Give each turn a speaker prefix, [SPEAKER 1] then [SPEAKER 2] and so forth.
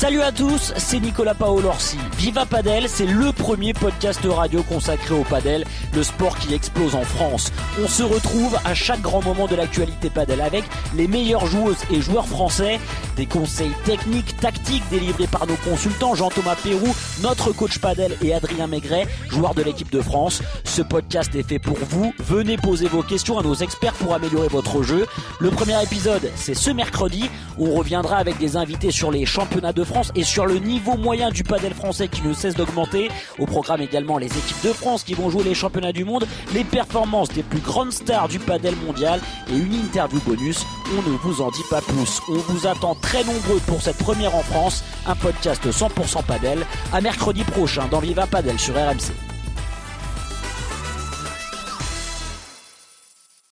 [SPEAKER 1] Salut à tous, c'est Nicolas Paolorsi. Viva Padel, c'est le premier podcast radio consacré au padel, le sport qui explose en France. On se retrouve à chaque grand moment de l'actualité padel avec les meilleures joueuses et joueurs français, des conseils techniques, tactiques délivrés par nos consultants Jean-Thomas Pérou, notre coach padel et Adrien Maigret, joueur de l'équipe de France. Ce podcast est fait pour vous. Venez poser vos questions à nos experts pour améliorer votre jeu. Le premier épisode, c'est ce mercredi. On reviendra avec des invités sur les championnats de France et sur le niveau moyen du padel français qui ne cesse d'augmenter. Au programme également les équipes de France qui vont jouer les championnats du monde, les performances des plus grandes stars du padel mondial et une interview bonus. On ne vous en dit pas plus. On vous attend très nombreux pour cette première en France, un podcast 100% padel. À mercredi prochain dans Viva Padel sur RMC.